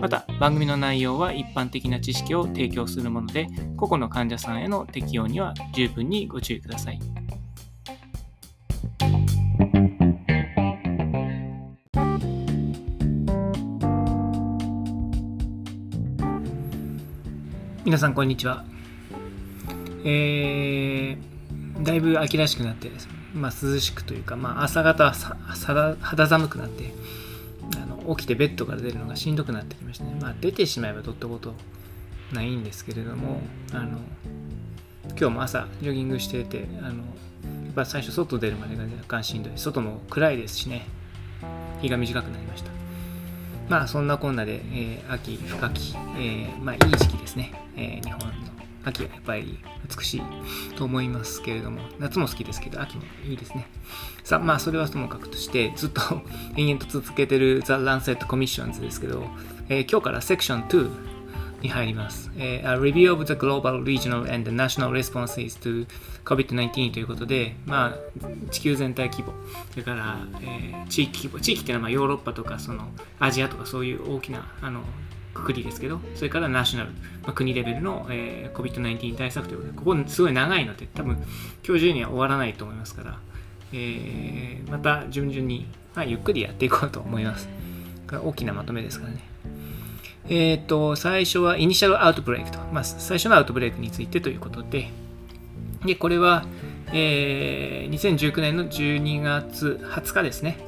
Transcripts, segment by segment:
また番組の内容は一般的な知識を提供するもので個々の患者さんへの適用には十分にご注意ください皆さんこんにちは。えー、だいぶ秋らしくなってまあ、涼しくというか、まあ、朝方は肌寒くなって起きてベッドから出るのがしんどくなってきましたね。まあ、出てしまえばどったことないんですけれどもあの今日も朝ジョギングしててあのやっぱ最初外出るまでが若干しんどい外も暗いですしね日が短くなりました。まあそんなこんなで、えー、秋深き、えー、まあいい時期ですね、えー、日本の秋はやっぱり美しいと思いますけれども夏も好きですけど秋もいいですねさあまあそれはともかくとしてずっと 延々と続けてる The Lancet Commissions ですけど、え今日からセクション2に入ります。えー、A Review of the Global, Regional and National Responses to COVID-19 ということで、まあ、地球全体規模、それから、えー、地域規模、地域っていうのはまあヨーロッパとかそのアジアとかそういう大きなあのくくりですけど、それからナショナル、まあ、国レベルの、えー、COVID-19 対策ということで、ここすごい長いので、多分今日中には終わらないと思いますから、えー、また順々に、まあ、ゆっくりやっていこうと思います。大きなまとめですからね。えっ、ー、と、最初はイニシャルアウトブレイクと、まあ、最初のアウトブレイクについてということで、で、これは、えー、2019年の12月20日ですね、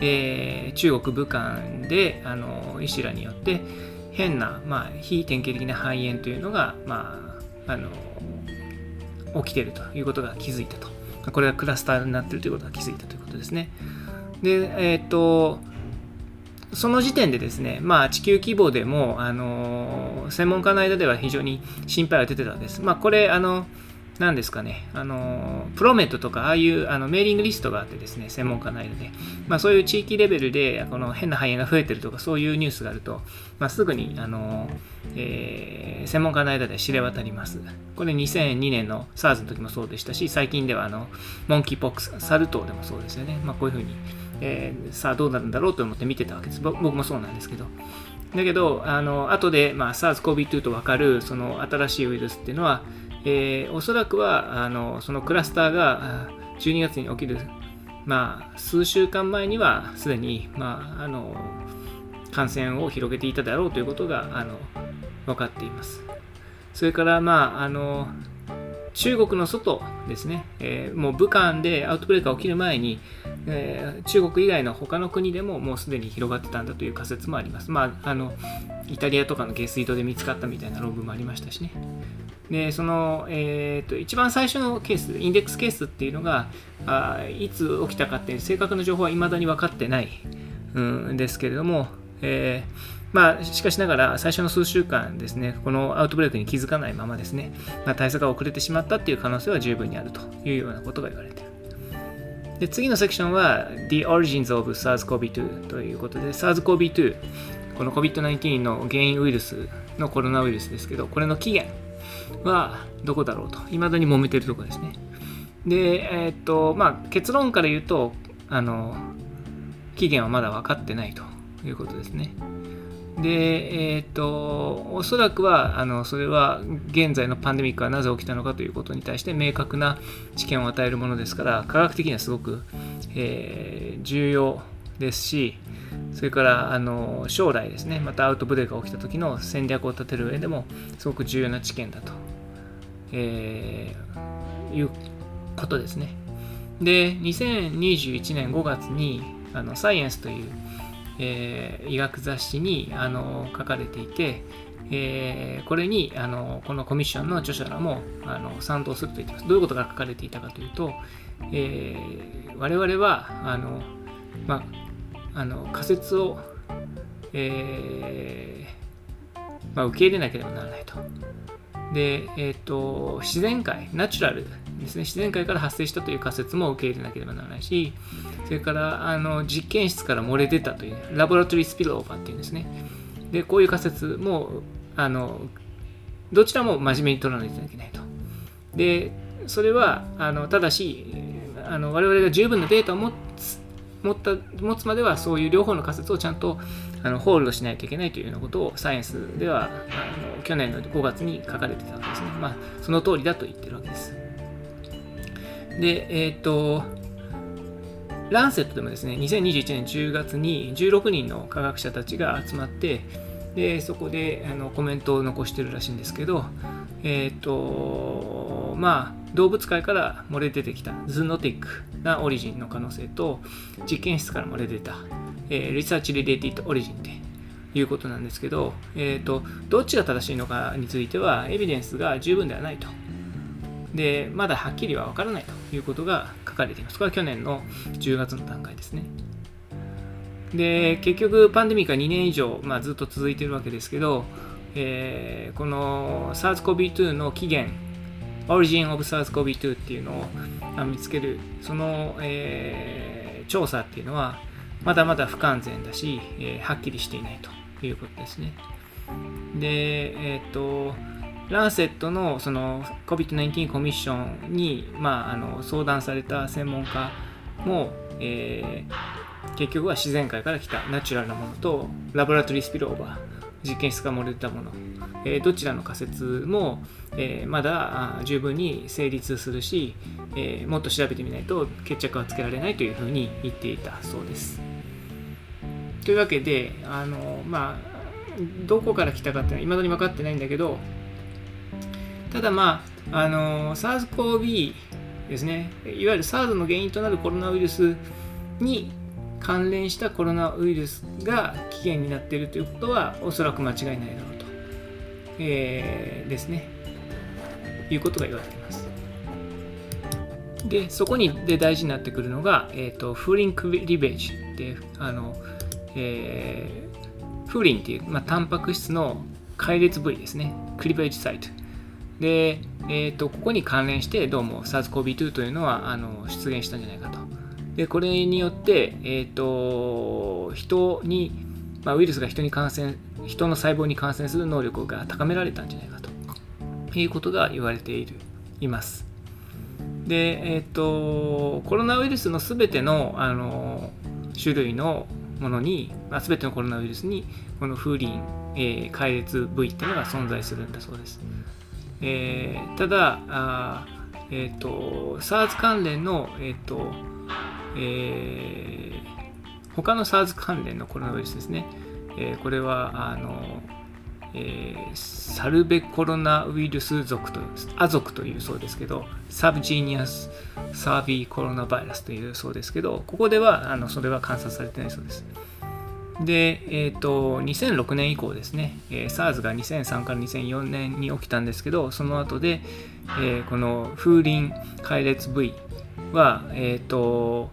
えー、中国武漢で、あの、医師らによって、変な、まあ、非典型的な肺炎というのが、まあ、あの、起きているということが気づいたと。これがクラスターになっているということが気づいたということですね。で、えっ、と、その時点でですね、まあ、地球規模でも、あの専門家の間では非常に心配が出てたわけです。まあ、これ、あの、何ですかね、あの、プロメットとか、ああいうあのメーリングリストがあってですね、専門家の間で、まあ、そういう地域レベルで、この変な肺炎が増えてるとか、そういうニュースがあると、まあ、すぐに、あの、えー、専門家の間で知れ渡ります。これ2002年の SARS の時もそうでしたし、最近では、あの、モンキーポックス、サル痘でもそうですよね。まあ、こういうふうに、えー、さあどうなるんだろうと思って見てたわけです。僕もそうなんですけど。だけど、あの後で、まあ、SARS-CoV-2 と分かるその新しいウイルスっていうのは、えー、おそらくはあのそのクラスターが12月に起きる、まあ、数週間前にはすでに、まあ、あの感染を広げていただろうということがあの分かっています。それから、まあ、あの中国の外ですね、えー、もう武漢でアウトブレイクが起きる前に、えー、中国以外の他の国でももうすでに広がってたんだという仮説もあります。まあ、あのイタリアとかの下水道で見つかったみたいな論文もありましたしね。でその、えーと、一番最初のケース、インデックスケースっていうのがあいつ起きたかっていう正確な情報は未だに分かってないんですけれども、えーまあ、しかしながら最初の数週間ですね、このアウトブレイクに気づかないままですね、まあ、対策が遅れてしまったっていう可能性は十分にあるというようなことが言われている。で次のセクションは The Origins of SARS-CoV-2 ということで SARS-CoV-2 この COVID-19 の原因ウイルスのコロナウイルスですけどこれの起源はどこだろうと。未だに揉めてるところですね。でえー、っとまあ結論から言うとあの起源はまだ分かってないということですね。で、えっ、と、おそらくは、あの、それは、現在のパンデミックはなぜ起きたのかということに対して明確な知見を与えるものですから、科学的にはすごく、えー、重要ですし、それから、あの、将来ですね、またアウトブレイクが起きた時の戦略を立てる上でも、すごく重要な知見だと、えー、いうことですね。で、2021年5月に、あの、サイエンスという、えー、医学雑誌にあの書かれていて、えー、これにあのこのコミッションの著者らもあの賛同すると言ってます。どういうことが書かれていたかというと、えー、我々はあの、まあ、あの仮説を、えーまあ、受け入れなければならないと。で、えーと、自然界、ナチュラルですね、自然界から発生したという仮説も受け入れなければならないし、それからあの実験室から漏れ出たという、ラボラトリースピルオーバーっていうんですね。で、こういう仮説も、あのどちらも真面目に取らないといけないと。で、それは、あのただし、あの我々が十分なデータを持つ持った持つまではそういう両方の仮説をちゃんとあのホールドしないといけないというようなことをサイエンスではあの去年の5月に書かれてたわけですね。まあ、その通りだと言ってるわけです。で、えっ、と、ランセットでもですね、2021年10月に16人の科学者たちが集まって、でそこであのコメントを残してるらしいんですけど、えっ、と、まあ、動物界から漏れ出てきたズノティックなオリジンの可能性と実験室から漏れ出たえー、リサーチリレーティッドオリジンっていうことなんですけど、えーと、どっちが正しいのかについてはエビデンスが十分ではないと。で、まだはっきりは分からないということが書かれています。これは去年の10月の段階ですね。で、結局パンデミックは2年以上、まあ、ずっと続いているわけですけど、えー、この SARS-CoV-2 の起源、Origin of SARS-CoV-2 っていうのを見つける、その、えー、調査っていうのは、まだまだ不完全だし、えー、はっきりしていないということですね。で、えっ、ー、と、ランセットのその COVID-19 コミッションに、まあ、あの相談された専門家も、えー、結局は自然界から来たナチュラルなものとラボラトリースピルオーバー実験室が漏れたもの、え、どちらの仮説も、え、まだ十分に成立するし、え、もっと調べてみないと決着はつけられないというふうに言っていたそうです。というわけで、あの、まあ、どこから来たかっていうのは未だに分かってないんだけど、ただまあ、あの、SARS-CoV ですね、いわゆる SARS の原因となるコロナウイルスに関連したコロナウイルスが起源になっているということはおそらく間違いないだろう、えー、ですね、いうことが言われています。で、そこにで大事になってくるのが、え、ー、と、フーリンクリベージってあの、えー、フーリンっていう、まあ、タンパク質の解列部位ですね。クリベージサイト。で、えーと、ここに関連してどうも SARS-CoV-2 というのはあの出現したんじゃないかと。で、これによって、えーと、人に、まあ、ウイルスが人に感染、人の細胞に感染する能力が高められたんじゃないかということが言われているいます。で、えっ、ー、と、コロナウイルスのすべてのあの種類のものに、まあ、全てのコロナウイルスにこのフーリン、えー、開裂部位っていうのが存在するんだそうです。えー、ただあ、えーと、SARS 関連の、えーとえー、他の SARS 関連のコロナウイルスですね、えー、これはあの、えー、サルベコロナウイルス属と亜属というそうですけど subgenusサービーコロナバイラスというそうですけどここではあのそれは観察されてないそうです。で、えーと、2006年以降ですね、えー、SARS が2003から2004年に起きたんですけどその後で、えー、この風鈴解列部位は、えーと、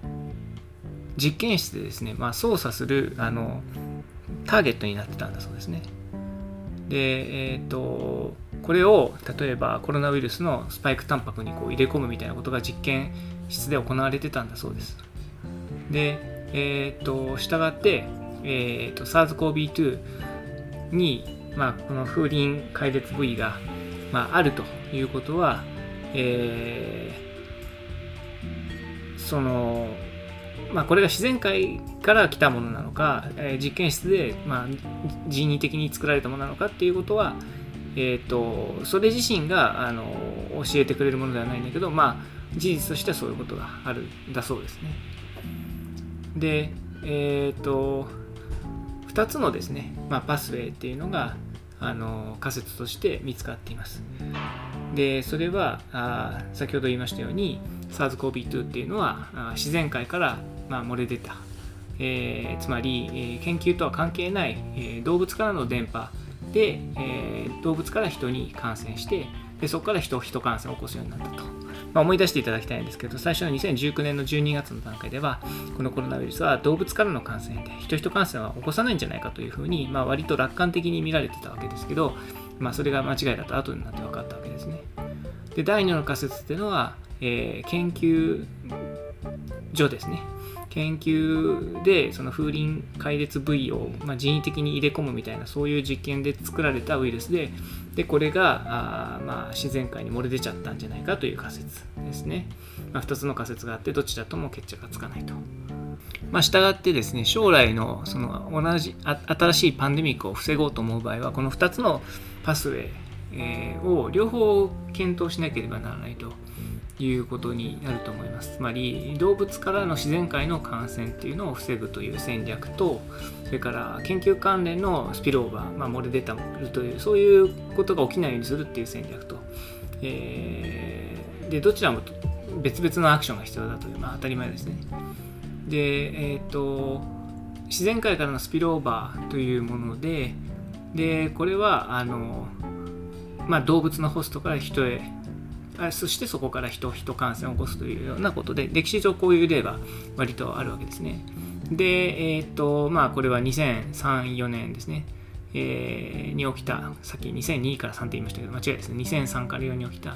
実験室でですね、まあ、操作するあのターゲットになってたんだそうですね。で、えっ、ー、とこれを例えばコロナウイルスのスパイクタンパクにこう入れ込むみたいなことが実験室で行われてたんだそうです。でえっ、ー、と従ってえーと、SARS-CoV-2 に、まあ、この風鈴解列部位が、まあ、あるということは、えー、その、まあ、これが自然界から来たものなのか、えー、実験室で、まあ、人為的に作られたものなのかっていうことは、えーと、それ自身があの教えてくれるものではないんだけど、まあ、事実としてはそういうことがあるんだそうですね。で、えっ、ー、と、2つのですね、まあ、パスウェイっていうのがあの仮説として見つかっています。で、それはあ先ほど言いましたように SARS-CoV-2 っていうのはあ自然界から、まあ、漏れ出た、えー、つまり、えー、研究とは関係ない、えー、動物からの電波で、え、動物から人に感染してでそこから人人感染を起こすようになったと。まあ、思い出していただきたいんですけど、最初の2019年の12月の段階では、このコロナウイルスは動物からの感染で、人人感染は起こさないんじゃないかというふうに、まあ、割と楽観的に見られてたわけですけど、まあ、それが間違いだと後になって分かったわけですね。で第2の仮説っていうのは、え、研究所ですね。研究でその風鈴解列部位を、まあ、人為的に入れ込むみたいなそういう実験で作られたウイルスででこれがあ、まあ、自然界に漏れ出ちゃったんじゃないかという仮説ですね、まあ、2つの仮説があってどちらとも決着がつかないと。まあ、従ってですね将来のその同じ新しいパンデミックを防ごうと思う場合はこの2つのパスウェイ、を両方検討しなければならないということになると思います。つまり動物からの自然界の感染っていうのを防ぐという戦略とそれから研究関連のスピルオーバー、まあ、漏れ出たというそういうことが起きないようにするっていう戦略と、えー、でどちらも別々のアクションが必要だという、まあ、当たり前ですね。で、えっ、ー、と自然界からのスピルオーバーというものででこれはあの、まあ、動物のホストから人へそしてそこから人人感染を起こすというようなことで歴史上こういう例が割とあるわけですね。で、えっ、とまあこれは2003、4年ですね。えー、に起きた、さっき2002から3って言いましたけど、間違いですね。2003から4に起きた、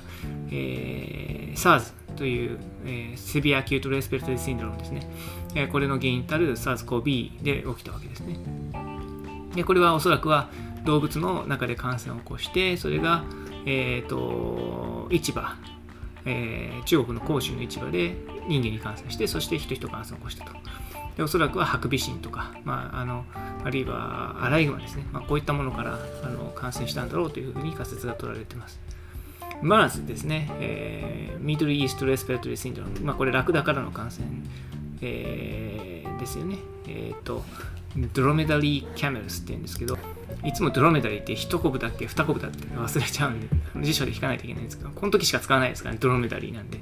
えー、SARS という、えー、 severe acute respiratory syndrome ですね。えー、これの原因たる SARS-CoV で起きたわけですね。で、これはおそらくは動物の中で感染を起こして、それが、えーと、市場、えー、中国の広州の市場で人間に感染してそして人々感染を起こしたと。でおそらくはハクビシンとか、まあ、あのあるいはアライグマですね、まあ、こういったものからあの感染したんだろうというふうに仮説が取られています。まずですね、えー、ミドルイーストレスペラトリーシンドローム、まあ、これラクダからの感染、えー、ですよね。えっ、ー、とドロメダリーキャメルスって言うんですけどいつもドロメダリーって1コブだっけ2コブだって忘れちゃうんで辞書で引かないといけないんですけどこの時しか使わないですからねドロメダリーなんで。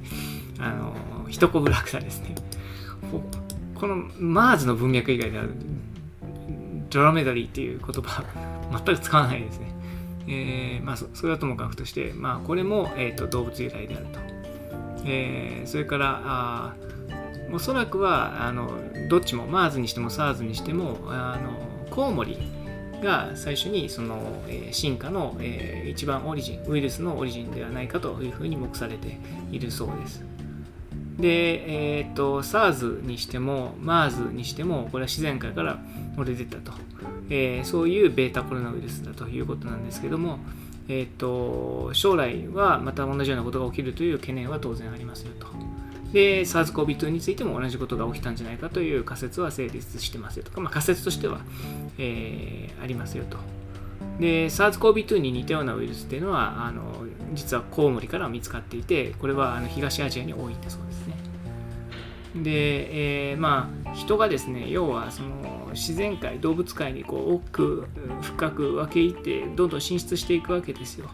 あの1コブラクダですね。このマーズの文脈以外であるドロメダリーっていう言葉全く使わないですね。えー、まあそれはともかくとして、まあ、これも、えーと、動物由来であると、えー、それからあおそらくはあのどっちも MARS にしても SARS にしてもあのコウモリが最初にその、え、進化の、えー、一番オリジンウイルスのオリジンではないかというふうに目されているそうです。で、えーと、SARS にしても MARS にしてもこれは自然界から漏れ出たと、えー、そういうベータコロナウイルスだということなんですけども、えーと将来はまた同じようなことが起きるという懸念は当然ありますよと。で SARS-CoV-2 についても同じことが起きたんじゃないかという仮説は成立してますよとか、まあ、仮説としては、えー、ありますよと。で SARS-CoV-2 に似たようなウイルスっていうのはあの実はコウモリから見つかっていてこれはあの東アジアに多いんだそうですね。で、えー、まあ人がですね要はその自然界動物界にこう奥深く分け入ってどんどん進出していくわけですよ。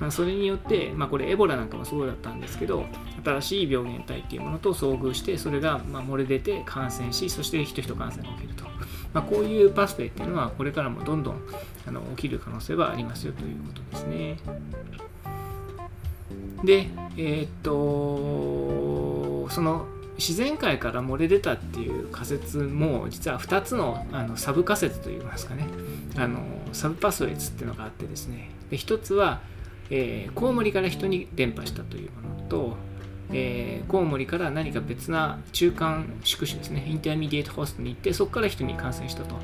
まあ、それによって、まあ、これエボラなんかもそうだったんですけど新しい病原体っていうものと遭遇してそれがま漏れ出て感染しそして人々感染が起きると、まあ、こういうパスウェイっていうのはこれからもどんどんあの起きる可能性はありますよということですね。でえー、っとその自然界から漏れ出たっていう仮説も実は2つのあのサブ仮説といいますかね。あの sub pathways っていうのがあってですね。で1つはえー、コウモリから人に伝播したというものと、えー、コウモリから何か別な中間宿主ですね、 intermediate host に行って、そこから人に感染したと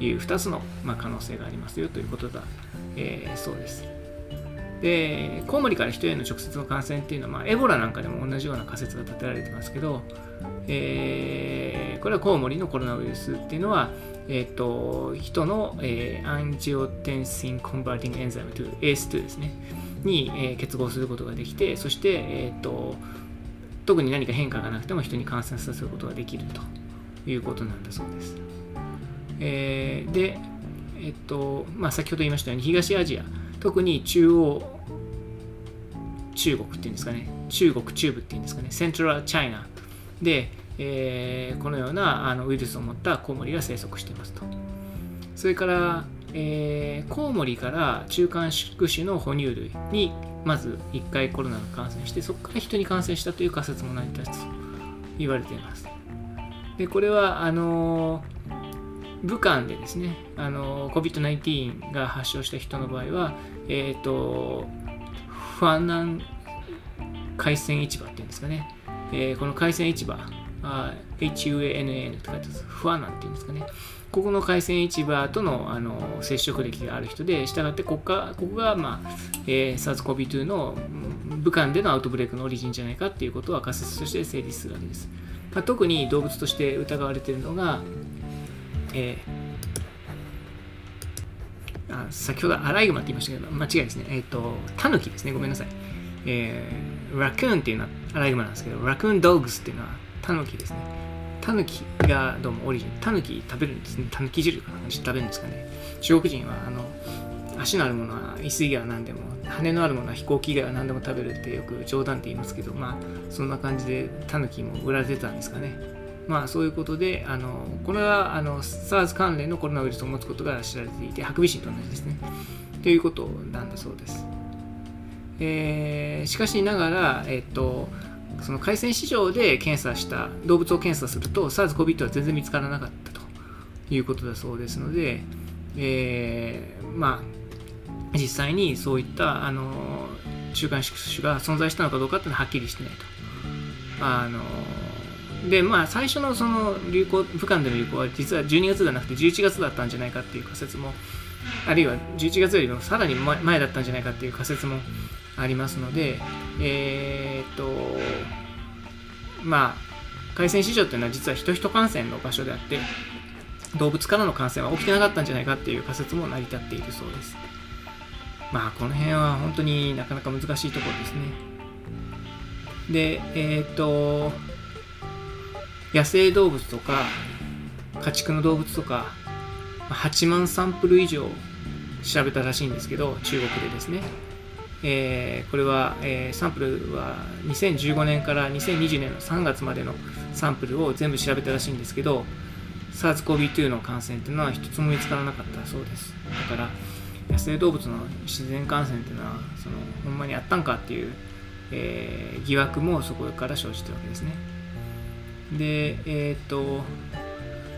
いう2つの、まあ、可能性がありますよということだ、えー、そうです。で、コウモリから人への直接の感染っていうのは、まあ、エボラなんかでも同じような仮説が立てられてますけど、えー、これはコウモリのコロナウイルスっていうのは、えーと、人の、えー、 angiotensin converting enzyme という ACE2 ですね。に、え結合することができてそして、えーと、特に何か変化がなくても人に感染させることができるということなんだそうです。えー、で、えっ、とまあ、先ほど言いましたように東アジア特に中央中国っていうんですかね中国中部っていうんですかねセントラルチャイナで、えー、このようなあのウイルスを持ったコウモリが生息していますと。それからえー、コウモリから中間宿主の哺乳類にまず1回コロナが感染してそこから人に感染したという仮説も成り立つと言われていますでこれはあの武漢でですね、あの COVID-19 が発症した人の場合は、えっ、と、ファンナン海鮮市場っていうんですかね。えーこの海鮮市場、あ HUANN って書いてます。ファンナンっていうんですかね。ここの海鮮市場とのあの接触歴がある人で、したがってここがここが、まあえー、SARS-CoV-2 の武漢でのアウトブレイクのオリジンじゃないかっていうことは仮説として成立するわけです。まあ、特に動物として疑われているのが、えーあ先ほどアライグマって言いましたけど、間違いですね。えっ、と、タヌキですね。ごめんなさい。えー、ラクーンっていうのはアライグマなんですけど、ラクーンドッグスっていうのはタヌキですね。タヌキがどうもオリジン。タヌキ食べるんですね。タヌキ汁かな食べるんですかね。中国人は、あの、足のあるものは椅子以外は何でも、羽のあるものは飛行機以外は何でも食べるってよく冗談って言いますけど、まあ、そんな感じでタヌキも売られてたんですかね。まあ、そういうことで、あのこれはあの SARS 関連のコロナウイルスを持つことが知られていて、ハクビシンと同じですね。ということなんだそうです。えーしかしながら、えっと、その海鮮市場で検査した動物を検査すると SARS-CoV-2 は全然見つからなかったということだそうですので、えーまあ実際にそういったあの中間宿主が存在したのかどうかっていうのははっきりしてないと。あのでまあ最初のその流行武漢での流行は実は12月ではなくて11月だったんじゃないかっていう仮説もあるいは11月よりもさらに前前だったんじゃないかっていう仮説もありますのでえーっとまあ海鮮市場っていうのは実は人々感染の場所であって動物からの感染は起きてなかったんじゃないかっていう仮説も成り立っているそうです。まあこの辺は本当になかなか難しいところですね。でえーっと野生動物とか家畜の動物とか8万サンプル以上調べたらしいんですけど中国でですね、えーこれは、えーサンプルは2015年から2020年の3月までのサンプルを全部調べたらしいんですけど SARS-CoV-2 の感染っていうのは一つも見つからなかったそうです。だから野生動物の自然感染っていうのはそのほんまにあったんかっていう、えー疑惑もそこから生じてるわけですね。でえっ、と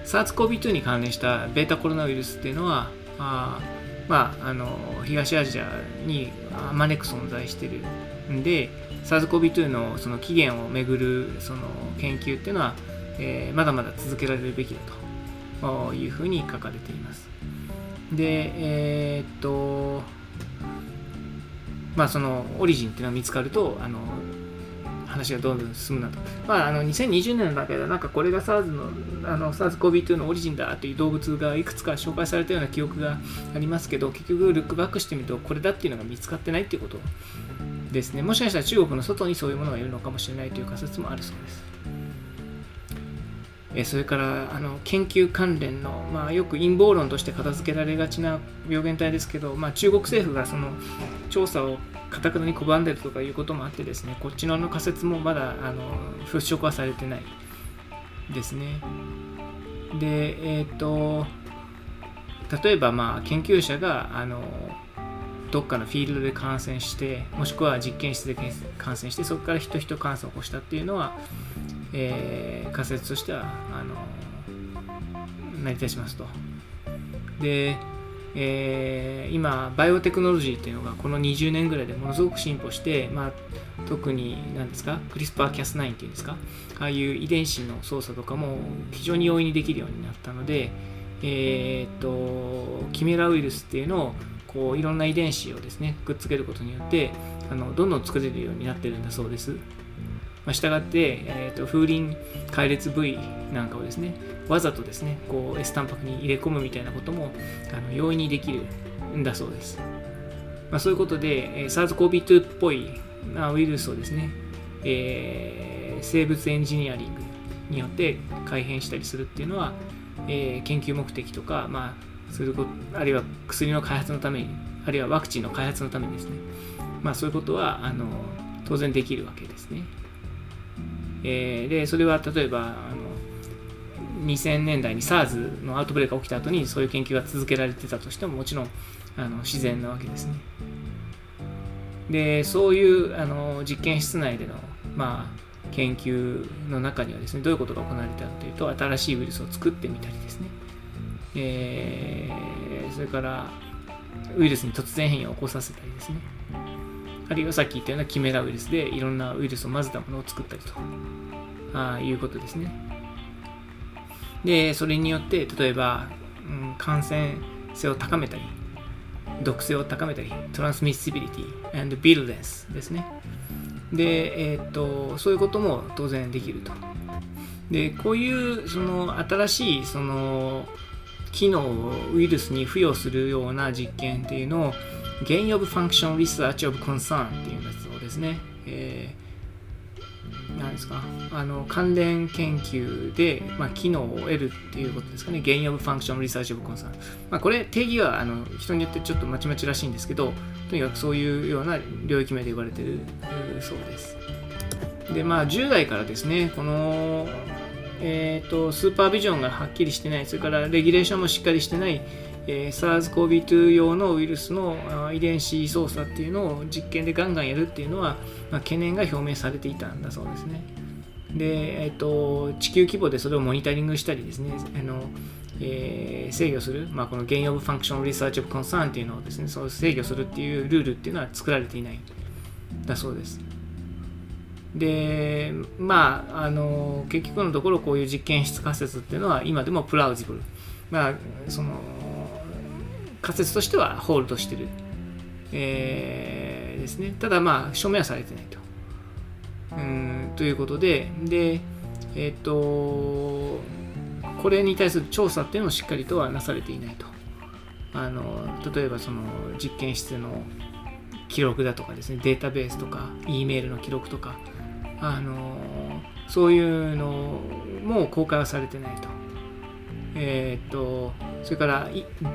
SARS-CoV-2 に関連したベータコロナウイルスっていうのはあまああの東アジアにあまねく存在してるんで SARS-CoV-2 のその起源をめぐるその研究っていうのは、えーまだまだ続けられるべきだと。いうふうに書かれています。でえーっとまあそのオリジンっていうのが見つかるとあの話がどんどん進むなと。まあ、あの2020年の中ではなんかこれが SARS のあの SARS-CoV-2 のオリジンだという動物がいくつか紹介されたような記憶がありますけど結局ルックバックしてみるとこれだっていうのが見つかってないっていうことですね。もしかしたら中国の外にそういうものがいるのかもしれないという仮説もあるそうです。えそれからあの研究関連の、まあ、よく陰謀論として片付けられがちな病原体ですけど、まあ、中国政府がその調査をかたくなに拒んでるとかいうこともあってですねこっちのの仮説もまだあの払拭はされてないですね。でえっ、と例えばまあ研究者があのどっかのフィールドで感染してもしくは実験室で感染してそこから人々感染を起こしたっていうのは、えー仮説としてはあの成り立ちますと。で、えー今バイオテクノロジーっていうのがこの20年ぐらいでものすごく進歩して、まあ、特に何ですかクリスパーキャス9っていうんですかああいう遺伝子の操作とかも非常に容易にできるようになったのでえーっとキメラウイルスっていうのをこういろんな遺伝子をですねくっつけることによってあのどんどん作れるようになってるんだそうです。まあ、したがって、えー、と風鈴解列部位なんかをですねわざとですねこう S タンパクに入れ込むみたいなこともあの容易にできるんだそうです、まあ、そういうことで、SARS-CoV-2 っぽい、まあ、ウイルスをですね、えー生物エンジニアリングによって改変したりするっていうのは、えー研究目的とか、まあ、するこあるいは薬の開発のためにあるいはワクチンの開発のためにですね、まあ、そういうことはあの当然できるわけですね。えーでそれは例えば2000年代に SARS のアウトブレイクが起きた後にそういう研究が続けられてたとしてももちろんあの自然なわけですね。でそういうあの実験室内での、まあ、研究の中にはですねどういうことが行われたかというと新しいウイルスを作ってみたりですね、えーそれからウイルスに突然変異を起こさせたりですね。あるいはさっき言ったようなキメラウイルスでいろんなウイルスを混ぜたものを作ったりとあいうことですね。でそれによって例えば、うん、感染性を高めたり毒性を高めたりトランスミッシビリティ and ビルデンスですね。で、えー、っとそういうことも当然できると。でこういうその新しいその機能をウイルスに付与するような実験っていうのを Gain of Function Research of Concern っていうやつをですね、えー、んですか？あの関連研究で、まあ、機能を得るっていうことですかね？Gain of Function Research of Concern、まあ、これ定義はあの人によってちょっとまちまちらしいんですけどとにかくそういうような領域名で言われてるそうです。でまあ10代からですねこのえーと、スーパービジョンがはっきりしてない、それからレギュレーションもしっかりしてない、えー、SARS-CoV-2 用のウイルスの遺伝子操作っていうのを実験でガンガンやるっていうのは、まあ、懸念が表明されていたんだそうですね。で、えーと、地球規模でそれをモニタリングしたりですね、あのえー、制御する、まあ、この Gain of Function Research of Concern っていうのをですね、そう制御するっていうルールっていうのは作られていないだそうです。でまああの結局のところこういう実験室仮説っていうのは今でもプラウジブルまあその仮説としてはホールドしてる、えー、ですね。ただまあ証明はされてないと。うんということで。でえっ、ー、とこれに対する調査っていうのもしっかりとはなされていないと。あの例えばその実験室の記録だとかですね。データベースとか E メールの記録とか。あのそういうのも公開はされてないと。えー、っとそれから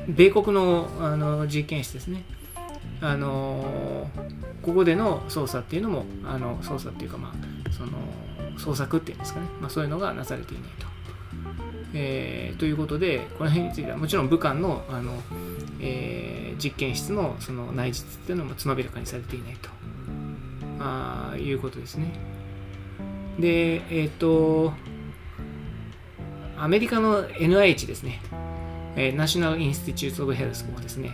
米国のあの実験室ですね。あのここでの操作っていうのもあの操作っていうかまあその創作っていうんですかね、まあ、そういうのがなされていないと。えー、ということでこの辺についてはもちろん武漢のあの、えー、実験室のその内実っていうのもつまびらかにされていないとあいうことですね。で、えっ、ー、と、アメリカの NIH ですね、えー、ナショナル・インスティチュート・オブ・ヘルスもですね、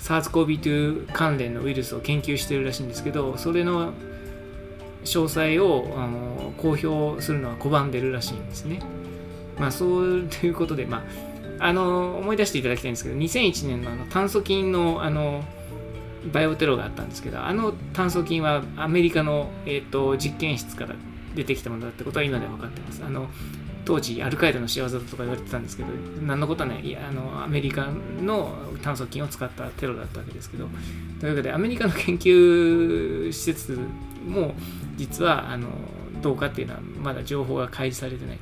SARS-CoV-2 関連のウイルスを研究してるらしいんですけど、それの詳細をあの公表するのは拒んでるらしいんですね。まあ、そうということで、まあ、あの思い出していただきたいんですけど、2001年のあの炭疽菌のあのバイオテロがあったんですけど、あの炭疽菌はアメリカの、えーと実験室から出てきたものだってことは今では分かってます。あの当時アルカイダの仕業だとか言われてたんですけど何のことはないあのアメリカの炭疽菌を使ったテロだったわけですけどというわけでアメリカの研究施設も実はあのどうかっていうのはまだ情報が開示されてない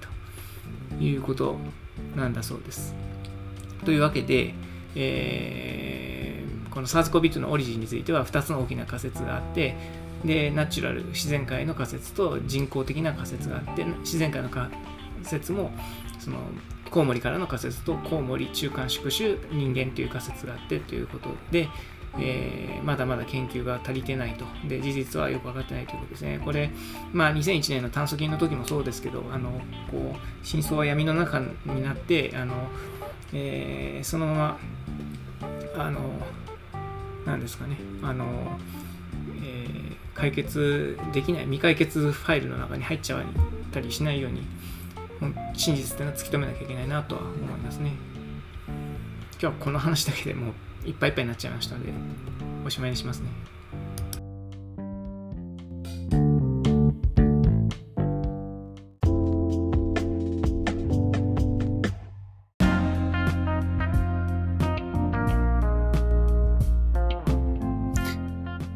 ということなんだそうです。というわけで、えー、この SARS-CoV-2 のオリジンについては2つの大きな仮説があってでナチュラル自然界の仮説と人工的な仮説があって自然界の仮説もそのコウモリからの仮説とコウモリ中間宿主人間という仮説があってということで、えー、まだまだ研究が足りてないと。で事実はよく分かってないということですね。これ、まあ、2001年の炭疽菌の時もそうですけどあのこう真相は闇の中になってあの、えー、そのままあの何ですかね。あのえ解決できない未解決ファイルの中に入っちゃったりしないように真実っていうのは突き止めなきゃいけないなとは思いますね。今日はこの話だけでもういっぱいいっぱいになっちゃいましたのでおしまいにしますね。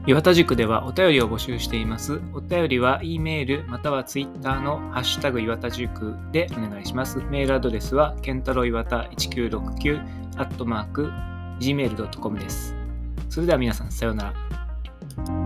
岩田塾ではお便りを募集しています。お便りは E メールまたは Twitter のハッシュタグ岩田塾でお願いします。メールアドレスは、ケンタロイワタ1969アットマーク gmail.com です。それでは皆さん、さようなら。